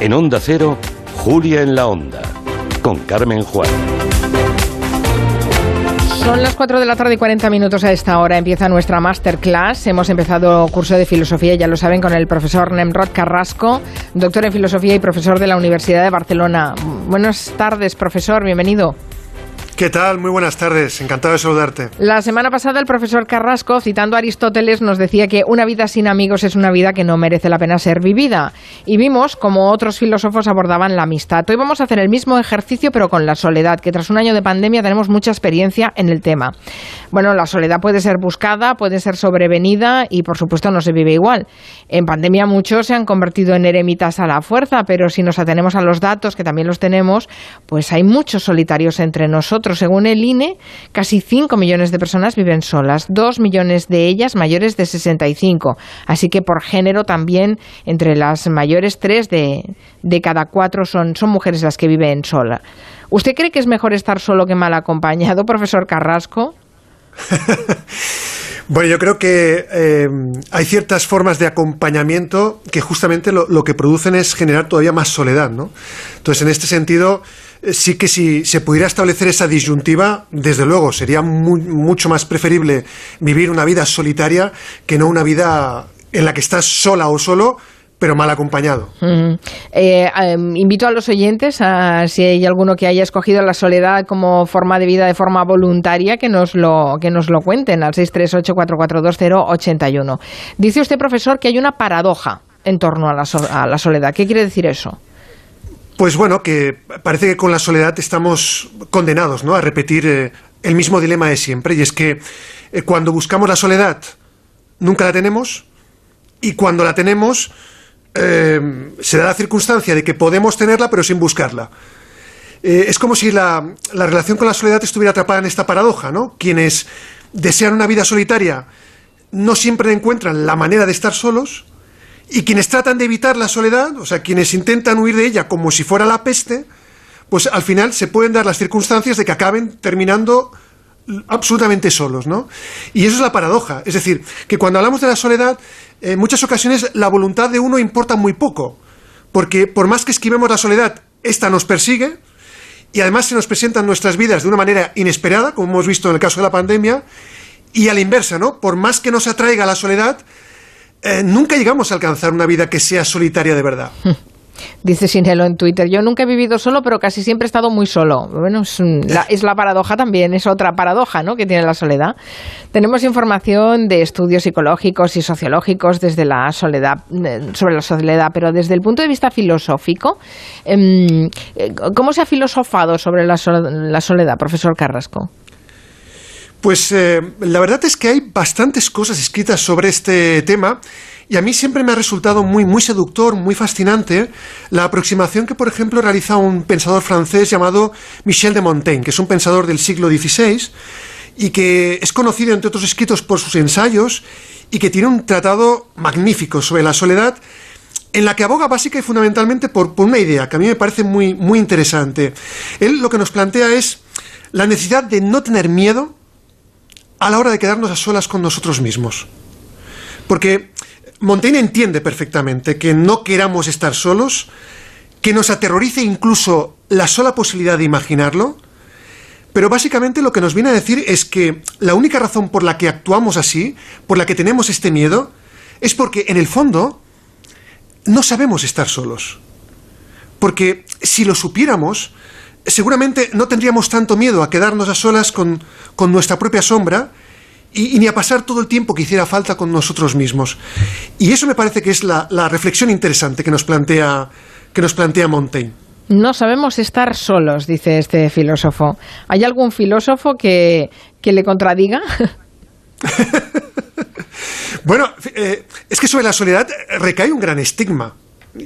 En Onda Cero, Julia en la Onda, con Carmen Juan. Son las 4 de la tarde y 40 minutos a esta hora. Empieza nuestra masterclass. Hemos empezado curso de filosofía, ya lo saben, con el profesor Nemrod Carrasco, doctor en filosofía y profesor de la Universidad de Barcelona. Buenas tardes, profesor. Bienvenido. ¿Qué tal? Muy buenas tardes. Encantado de saludarte. La semana pasada el profesor Carrasco, citando a Aristóteles, nos decía que una vida sin amigos es una vida que no merece la pena ser vivida. Y vimos como otros filósofos abordaban la amistad. Hoy vamos a hacer el mismo ejercicio pero con la soledad, que tras un año de pandemia tenemos mucha experiencia en el tema. Bueno, la soledad puede ser buscada, puede ser sobrevenida y por supuesto no se vive igual. En pandemia muchos se han convertido en eremitas a la fuerza, pero si nos atenemos a los datos, que también los tenemos, pues hay muchos solitarios entre nosotros según el INE, casi 5 millones de personas viven solas, 2 millones de ellas mayores de 65. Así que por género también entre las mayores 3 de, de cada 4 son, son mujeres las que viven solas. ¿Usted cree que es mejor estar solo que mal acompañado, profesor Carrasco? Bueno, yo creo que eh, hay ciertas formas de acompañamiento que justamente lo, lo, que producen es generar todavía más soledad, ¿no? Entonces, en este sentido, sí que si se pudiera establecer esa disyuntiva, desde luego sería muy, mucho más preferible vivir una vida solitaria que no una vida en la que estás sola o solo pero mal acompañado. Eh, um, invito a los oyentes, a, si hay alguno que haya escogido la soledad como forma de vida de forma voluntaria, que nos lo, que nos lo cuenten al 638442081. Dice usted, profesor, que hay una paradoja en torno a la, a la soledad. ¿Qué quiere decir eso? Pues bueno, que parece que con la soledad estamos condenados ¿no? a repetir eh, el mismo dilema de siempre, y es que eh, cuando buscamos la soledad nunca la tenemos, y cuando la tenemos eh, se da la circunstancia de que podemos tenerla pero sin buscarla. Es como si la, la, relación con la soledad estuviera atrapada en esta paradoja, ¿no? Quienes desean una vida solitaria no siempre encuentran la manera de estar solos, y quienes tratan de evitar la soledad, o sea, quienes intentan huir de ella como si fuera la peste, pues al final se pueden dar las circunstancias de que acaben terminando absolutamente solos, ¿no? Y eso es la paradoja. Es decir, que cuando hablamos de la soledad, en muchas ocasiones la voluntad de uno importa muy poco. Porque por más que esquivemos la soledad, esta nos persigue y además se nos presenta en nuestras vidas de una manera inesperada, como hemos visto en el caso de la pandemia, y a la inversa, ¿no? Por más que nos atraiga la soledad, eh, nunca llegamos a alcanzar una vida que sea solitaria de verdad. Dice Sinelo en Twitter, yo nunca he vivido solo, pero casi siempre he estado muy solo. Bueno, es, la, es, la, paradoja también, es otra paradoja ¿no? que tiene la soledad. Tenemos información de estudios psicológicos y sociológicos desde la soledad, eh, sobre la soledad, pero desde el punto de vista filosófico, eh, ¿cómo se ha filosofado sobre la soledad, profesor Carrasco? Pues eh, la verdad es que hay bastantes cosas escritas sobre este tema y a mí siempre me ha resultado muy, muy seductor, muy fascinante la aproximación que, por ejemplo, realiza un pensador francés llamado Michel de Montaigne, que es un pensador del siglo XVI y que es conocido, entre otros escritos, por sus ensayos y que tiene un tratado magnífico sobre la soledad en la que aboga básica y fundamentalmente por, por una idea que a mí me parece muy, muy interesante. Él lo que nos plantea es la necesidad de no tener miedo a la hora de quedarnos a solas con nosotros mismos. Porque Montaigne entiende perfectamente que no queramos estar solos, que nos aterrorice incluso la sola posibilidad de imaginarlo, pero básicamente lo que nos viene a decir es que la única razón por la que actuamos así, por la que tenemos este miedo, es porque en el fondo no sabemos estar solos. Porque si lo supiéramos, seguramente no tendríamos tanto miedo a quedarnos a solas con, con nuestra propia sombra y, y, ni a pasar todo el tiempo que hiciera falta con nosotros mismos. Y eso me parece que es la, la reflexión interesante que nos plantea, que nos plantea Montaigne. No sabemos estar solos, dice este filósofo. ¿Hay algún filósofo que, que le contradiga? bueno, eh, es que sobre la soledad recae un gran estigma.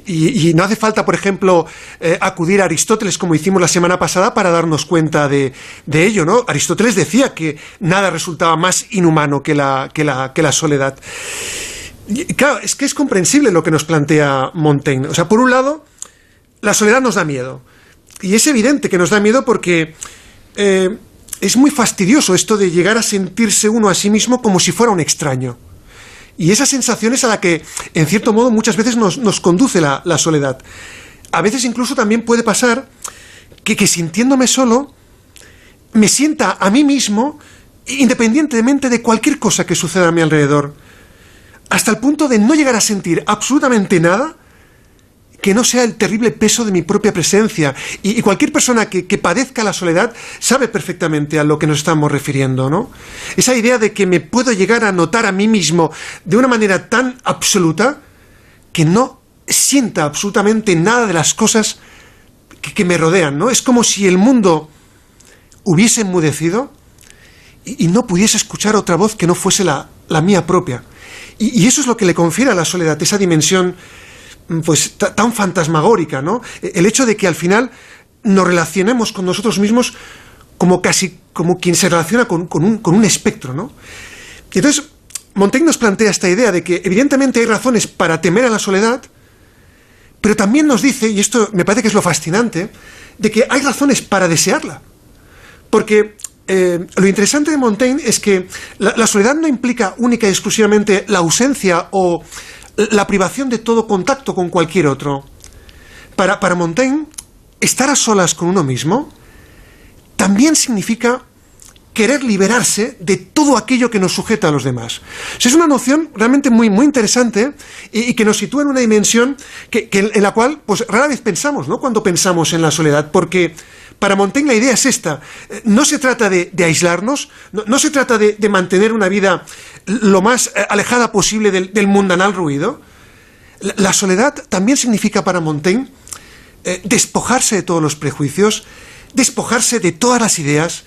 Y, no hace falta, por ejemplo, eh, acudir a Aristóteles como hicimos la semana pasada para darnos cuenta de, de, ello, ¿no? Aristóteles decía que nada resultaba más inhumano que la, que la, que la soledad. Claro, es que es comprensible lo que nos plantea Montaigne. O sea, por un lado, la soledad nos da miedo. Y es evidente que nos da miedo porque eh, es muy fastidioso esto de llegar a sentirse uno a sí mismo como si fuera un extraño. Y esa sensación es a la que, en cierto modo, muchas veces nos, nos conduce la, soledad. a veces incluso también puede pasar que, que sintiéndome solo, me sienta a mí mismo independientemente de cualquier cosa que suceda a mi alrededor, hasta el punto de no llegar a sentir absolutamente nada que no sea el terrible peso de mi propia presencia. Y, cualquier persona que, padezca la soledad sabe perfectamente a lo que nos estamos refiriendo, ¿no? Esa idea de que me puedo llegar a notar a mí mismo de una manera tan absoluta que no sienta absolutamente nada de las cosas que, me rodean, ¿no? Es como si el mundo hubiese enmudecido y, no pudiese escuchar otra voz que no fuese la, mía propia. Y, eso es lo que le confiere a la soledad, esa dimensión pues tan fantasmagórica, ¿no? E, el hecho de que al final nos relacionemos con nosotros mismos como casi como quien se relaciona con, un, con un espectro, ¿no? Y entonces, Montaigne nos plantea esta idea de que evidentemente hay razones para temer a la soledad, pero también nos dice, y esto me parece que es lo fascinante, de que hay razones para desearla. Porque eh, lo interesante de Montaigne es que la, soledad no implica única y exclusivamente la ausencia o la privación de todo contacto con cualquier otro. Para, para Montaigne, estar a solas con uno mismo también significa querer liberarse de todo aquello que nos sujeta a los demás. es una noción realmente muy, muy interesante y, que nos sitúa en una dimensión que, en la cual pues, rara vez pensamos ¿no? cuando pensamos en la soledad, porque para Montaigne la idea es esta. Eh, no se trata de, aislarnos, no, se trata de, mantener una vida lo más eh, alejada posible del, mundanal ruido. La, soledad también significa para Montaigne eh, despojarse de todos los prejuicios, despojarse de todas las ideas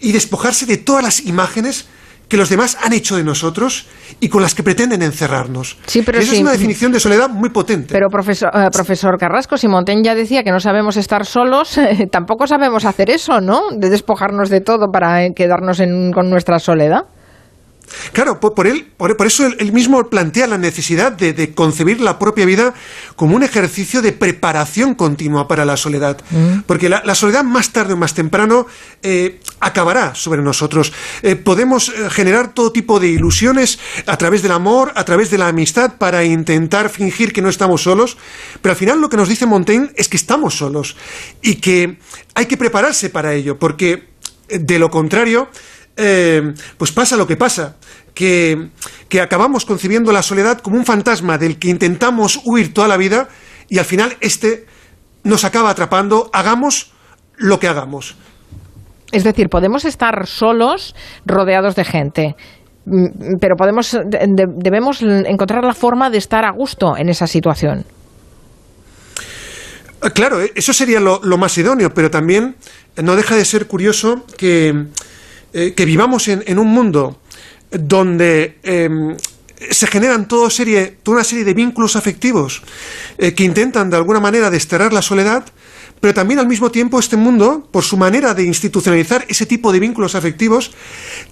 y despojarse de todas las imágenes que los demás han hecho de nosotros y con las que pretenden encerrarnos. Sí, pero Esa es una definición de soledad muy potente. Pero profesor, eh, profesor Carrasco, si Montaigne ya decía que no sabemos estar solos, tampoco sabemos hacer eso, ¿no? De despojarnos de todo para eh, quedarnos con nuestra soledad. Claro, por, él, por, eso él, mismo plantea la necesidad de, concebir la propia vida como un ejercicio de preparación continua para la soledad. Mm. Porque la, soledad más tarde o más temprano eh, acabará sobre nosotros. Eh, podemos eh, generar todo tipo de ilusiones a través del amor, a través de la amistad, para intentar fingir que no estamos solos, pero al final lo que nos dice Montaigne es que estamos solos y que hay que prepararse para ello, porque de lo contrario, eh, pues pasa lo que pasa, que, acabamos concibiendo la soledad como un fantasma del que intentamos huir toda la vida y al final este nos acaba atrapando, hagamos lo que hagamos. Es decir, podemos estar solos rodeados de gente, mm, pero podemos, debemos encontrar la forma de estar a gusto en esa situación. Claro, eso sería lo más idóneo, pero también no deja de ser curioso que eh, que vivamos en, un mundo donde em, se generan toda, serie, toda una serie de vínculos afectivos eh, que intentan de alguna manera desterrar la soledad, pero también al mismo tiempo este mundo, por su manera de institucionalizar ese tipo de vínculos afectivos,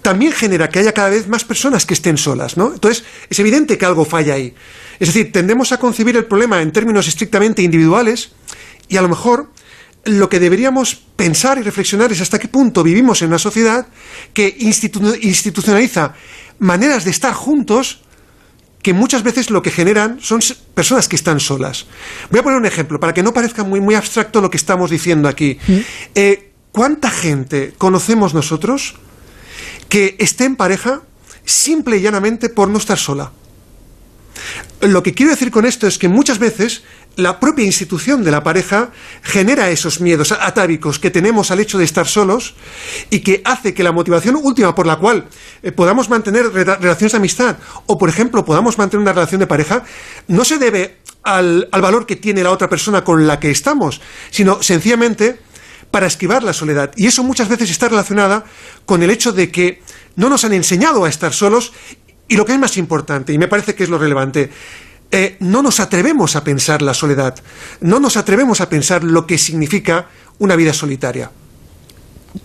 también genera que haya cada vez más personas que estén solas, ¿no? Entonces, es evidente que algo falla ahí. Es decir, tendemos a concebir el problema en términos estrictamente individuales y a lo mejor lo que deberíamos pensar y reflexionar es hasta qué punto vivimos en una sociedad que institucionaliza maneras de estar juntos que muchas veces lo que generan son personas que están solas. Voy a poner un ejemplo para que no parezca muy, muy abstracto lo que estamos diciendo aquí. Mm. Eh, ¿Cuánta gente conocemos nosotros que esté en pareja simple y llanamente por no estar sola? Lo que quiero decir con esto es que muchas veces la propia institución de la pareja genera esos miedos atávicos que tenemos al hecho de estar solos y que hace que la motivación última por la cual eh, podamos mantener relaciones de amistad o, por ejemplo, podamos mantener una relación de pareja no se debe al, al valor que tiene la otra persona con la que estamos, sino sencillamente para esquivar la soledad. Y eso muchas veces está relacionada con el hecho de que no nos han enseñado a estar solos y lo que es más importante, y me parece que es lo relevante, eh, no nos atrevemos a pensar la soledad, no nos atrevemos a pensar lo que significa una vida solitaria.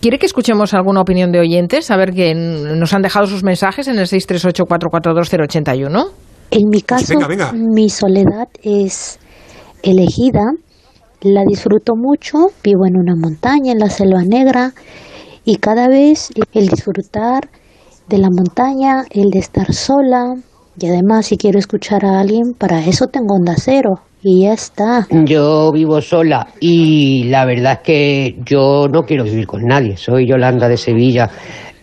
¿Quiere que escuchemos alguna opinión de oyentes? A ver que nos han dejado sus mensajes en el 638-442-081. En mi caso, mi soledad es elegida, la disfruto mucho, vivo en una montaña, en la selva negra, y cada vez el disfrutar de la montaña, el de estar sola, Y además, si quiero escuchar a alguien, para eso tengo onda cero. Y ya está. Yo vivo sola y la verdad es que yo no quiero vivir con nadie. Soy Yolanda de Sevilla.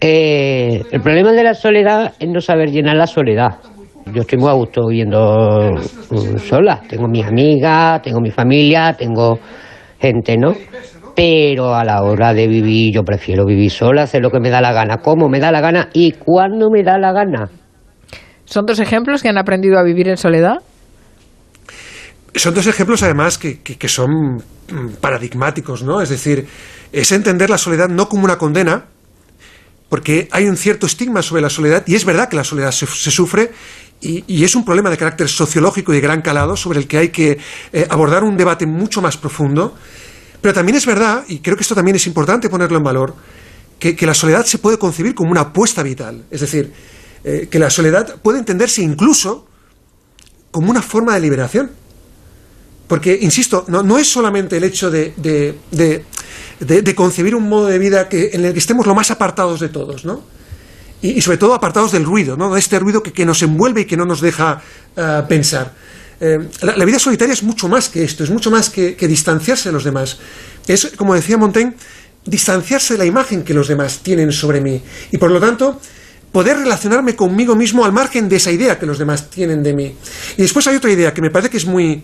Eh, el problema de la soledad es no saber llenar la soledad. Yo estoy muy a gusto viviendo mm, sola. Tengo mis amigas, tengo mi familia, tengo gente, ¿no? Pero a la hora de vivir yo prefiero vivir sola, hacer lo que me da la gana, cómo me da la gana y cuándo me da la gana. ¿Son dos ejemplos que han aprendido a vivir en soledad? Son dos ejemplos además que, son mm, paradigmáticos, ¿no? Es decir, es entender la soledad no como una condena, porque hay un cierto estigma sobre la soledad, y es verdad que la soledad se, sufre, y, es un problema de carácter sociológico y de gran calado sobre el que hay que eh, abordar un debate mucho más profundo. Pero también es verdad, y creo que esto también es importante ponerlo en valor, que, la soledad se puede concebir como una apuesta vital. Es decir, eh, que la soledad puede entenderse incluso como una forma de liberación. Porque, insisto, no, es solamente el hecho de, concebir un modo de vida que, en el que estemos lo más apartados de todos, ¿no? Y, sobre todo apartados del ruido, ¿no? De este ruido que, nos envuelve y que no nos deja eh, pensar. Eh, la, vida solitaria es mucho más que esto, es mucho más que, distanciarse de los demás. Es, como decía Montaigne, distanciarse de la imagen que los demás tienen sobre mí. Y por lo tanto, poder relacionarme conmigo mismo al margen de esa idea que los demás tienen de mí. Y después hay otra idea que me parece que es muy,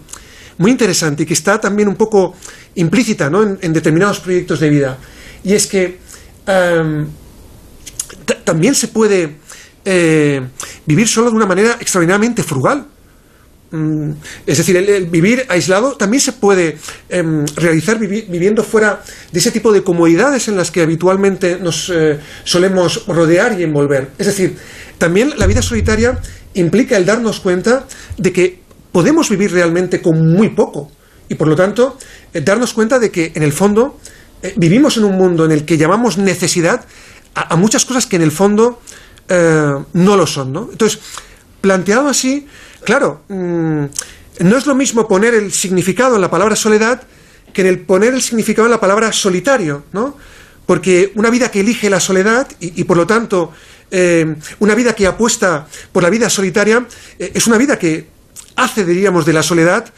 muy interesante y que está también un poco implícita ¿no? en, determinados proyectos de vida. Y es que también se puede eh, vivir solo de una manera extraordinariamente frugal. Mm, es decir, el, vivir aislado también se puede em, realizar viviendo fuera de ese tipo de comodidades en las que habitualmente nos eh, solemos rodear y envolver. Es decir, también la vida solitaria implica el darnos cuenta de que podemos vivir realmente con muy poco y por lo tanto eh, darnos cuenta de que en el fondo eh, vivimos en un mundo en el que llamamos necesidad a, muchas cosas que en el fondo no lo son. ¿no? Entonces, planteado así, Claro, mm, no es lo mismo poner el significado en la palabra soledad que en el poner el significado en la palabra solitario, ¿no? Porque una vida que elige la soledad y, por lo tanto eh, una vida que apuesta por la vida solitaria eh, es una vida que hace, diríamos, de la soledad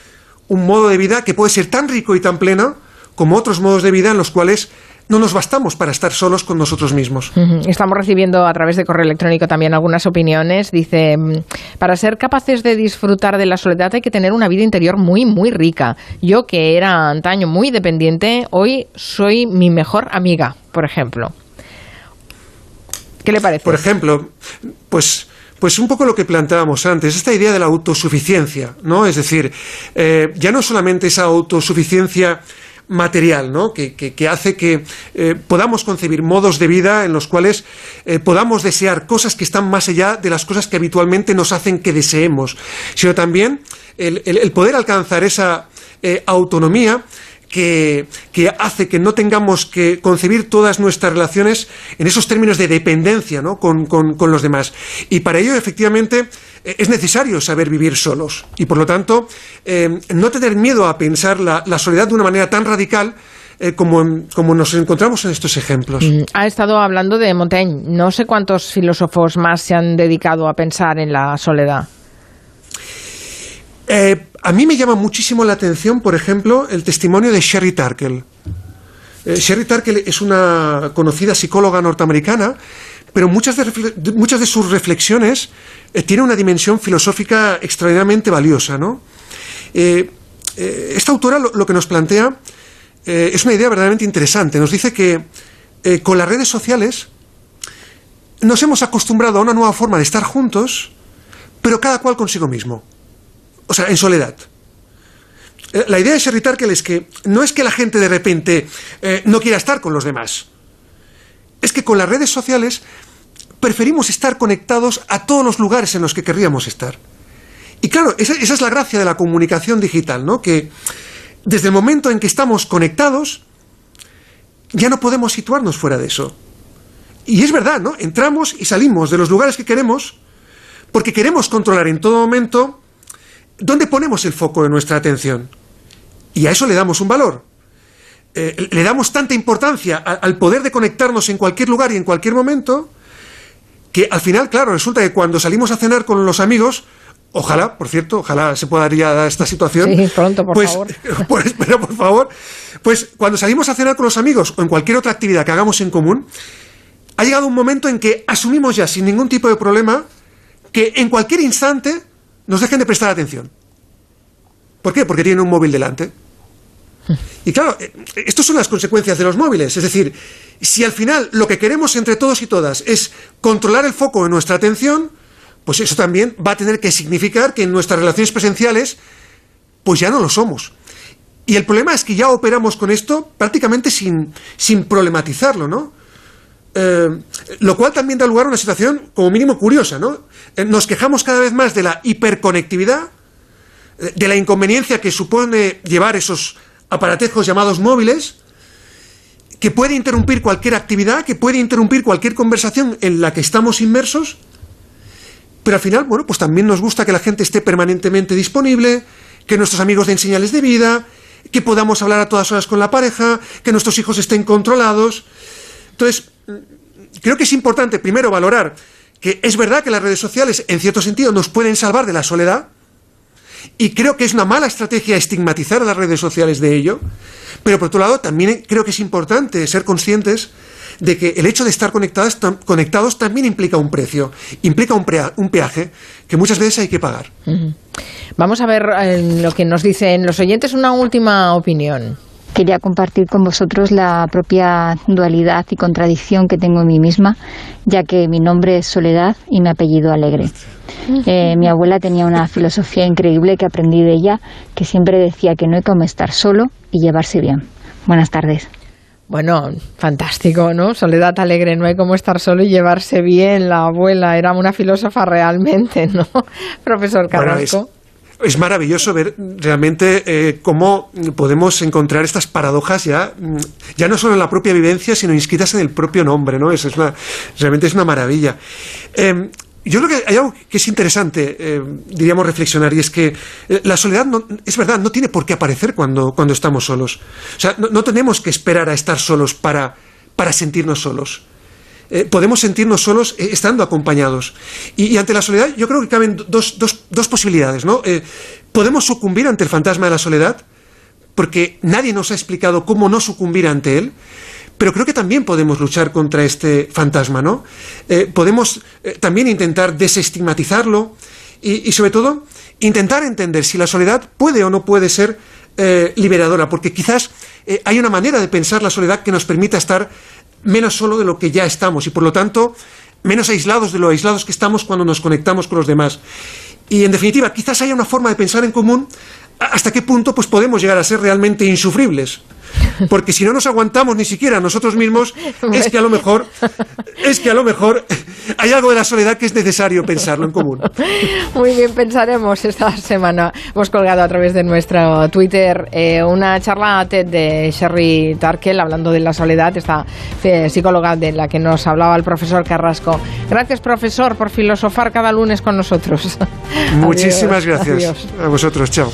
un modo de vida que puede ser tan rico y tan pleno como otros modos de vida en los cuales no nos bastamos para estar solos con nosotros mismos. Estamos recibiendo a través de correo electrónico también algunas opiniones. Dice, mm, para ser capaces de disfrutar de la soledad hay que tener una vida interior muy, muy rica. Yo que era antaño muy dependiente, hoy soy mi mejor amiga, por ejemplo. ¿Qué le parece? Por ejemplo, pues... Pues un poco lo que planteábamos antes, esta idea de la autosuficiencia, ¿no? Es decir, eh, ya no solamente esa autosuficiencia material, ¿no? que, hace que eh, podamos concebir modos de vida en los cuales eh, podamos desear cosas que están más allá de las cosas que habitualmente nos hacen que deseemos, sino también el, poder alcanzar esa eh, autonomía que, hace que no tengamos que concebir todas nuestras relaciones en esos términos de dependencia ¿no? con, los demás. Y para ello, efectivamente, eh, es necesario saber vivir solos. Y por lo tanto, eh, no tener miedo a pensar la, soledad de una manera tan radical eh, como, como, nos encontramos en estos ejemplos. Mm, ha estado hablando de Montaigne. No sé cuántos filósofos más se han dedicado a pensar en la soledad. A mí me llama muchísimo la atención, por ejemplo, el testimonio de Sherry Tarkle. Eh, Sherry Tarkle es una conocida psicóloga norteamericana, pero muchas de, sus reflexiones eh, tienen una dimensión filosófica extraordinariamente valiosa. ¿no? Eh, esta autora lo, que nos plantea es una idea verdaderamente interesante. Nos dice que con las redes sociales nos hemos acostumbrado a una nueva forma de estar juntos, pero cada cual consigo mismo o sea, en soledad. Eh, la idea de Sherry Tarkel es que no es que la gente de repente eh, no quiera estar con los demás, es que con las redes sociales preferimos estar conectados a todos los lugares en los que querríamos estar. Y claro, esa, es la gracia de la comunicación digital, ¿no? Que desde el momento en que estamos conectados, ya no podemos situarnos fuera de eso. Y es verdad, ¿no? Entramos y salimos de los lugares que queremos porque queremos controlar en todo momento ¿dónde ponemos el foco de nuestra atención? Y a eso le damos un valor. Eh, le damos tanta importancia al poder de conectarnos en cualquier lugar y en cualquier momento que al final, claro, resulta que cuando salimos a cenar con los amigos, Ojalá, por cierto, ojalá se pueda dar esta situación. Sí, pronto, por pues, favor. Pues, pero por favor, pues cuando salimos a cenar con los amigos o en cualquier otra actividad que hagamos en común, ha llegado un momento en que asumimos ya sin ningún tipo de problema que en cualquier instante nos dejen de prestar atención. ¿Por qué? Porque tienen un móvil delante. Y claro, eh, estas son las consecuencias de los móviles. Es decir, si al final lo que queremos entre todos y todas es controlar el foco de nuestra atención, pues eso también va a tener que significar que en nuestras relaciones presenciales, pues ya no lo somos. Y el problema es que ya operamos con esto prácticamente sin, sin problematizarlo, ¿no? Eh, lo cual también da lugar a una situación como mínimo curiosa, ¿no? Eh, nos quejamos cada vez más de la hiperconectividad, eh, de la inconveniencia que supone llevar esos aparatejos llamados móviles, que puede interrumpir cualquier actividad, que puede interrumpir cualquier conversación en la que estamos inmersos, pero al final, bueno, pues también nos gusta que la gente esté permanentemente disponible, que nuestros amigos den señales de vida, que podamos hablar a todas horas con la pareja, que nuestros hijos estén controlados. Entonces, creo que es importante primero valorar que es verdad que las redes sociales, en cierto sentido, nos pueden salvar de la soledad, y creo que es una mala estrategia estigmatizar a las redes sociales de ello, pero por otro lado también creo que es importante ser conscientes de que el hecho de estar conectados, conectados también implica un precio, implica un, un peaje que muchas veces hay que pagar. Vamos a ver eh, lo que nos dicen los oyentes, una última opinión. Quería compartir con vosotros la propia dualidad y contradicción que tengo en mí misma, ya que mi nombre es Soledad y mi apellido Alegre. Eh, mi abuela tenía una filosofía increíble que aprendí de ella, que siempre decía que no hay como estar solo y llevarse bien. Buenas tardes. Bueno, fantástico, ¿no? Soledad alegre, no hay como estar solo y llevarse bien. La abuela era una filósofa realmente, ¿no? Profesor Carrasco. Es, maravilloso ver realmente eh, cómo podemos encontrar estas paradojas ya, ya no solo en la propia vivencia, sino inscritas en el propio nombre, ¿no? Es, es una, realmente es una maravilla. Em, yo creo que hay algo que es interesante, eh, diríamos, reflexionar, y es que eh, la soledad, no, es verdad, no tiene por qué aparecer cuando, cuando estamos solos. O sea, no, tenemos que esperar a estar solos para, para sentirnos solos. Eh, podemos sentirnos solos estando acompañados. Y, ante la soledad yo creo que caben dos, dos, dos posibilidades. ¿no? podemos sucumbir ante el fantasma de la soledad, porque nadie nos ha explicado cómo no sucumbir ante él. Pero creo que también podemos luchar contra este fantasma, ¿no? Eh, podemos eh, también intentar desestigmatizarlo y, sobre todo, intentar entender si la soledad puede o no puede ser eh, liberadora, porque quizás hay una manera de pensar la soledad que nos permita estar menos solo de lo que ya estamos y, por lo tanto, menos aislados de lo aislados que estamos cuando nos conectamos con los demás. Y, en definitiva, quizás haya una forma de pensar en común hasta qué punto pues, podemos llegar a ser realmente insufribles. Porque si no nos aguantamos ni siquiera nosotros mismos, es que a lo mejor, es que a lo mejor hay algo de la soledad que es necesario pensarlo en común. Muy bien, pensaremos esta semana. Hemos colgado a través de nuestro Twitter eh, una charla de Sherry Tarkel hablando de la soledad, esta eh, psicóloga de la que nos hablaba el profesor Carrasco. Gracias, profesor, por filosofar cada lunes con nosotros. Muchísimas gracias. A vosotros, chao.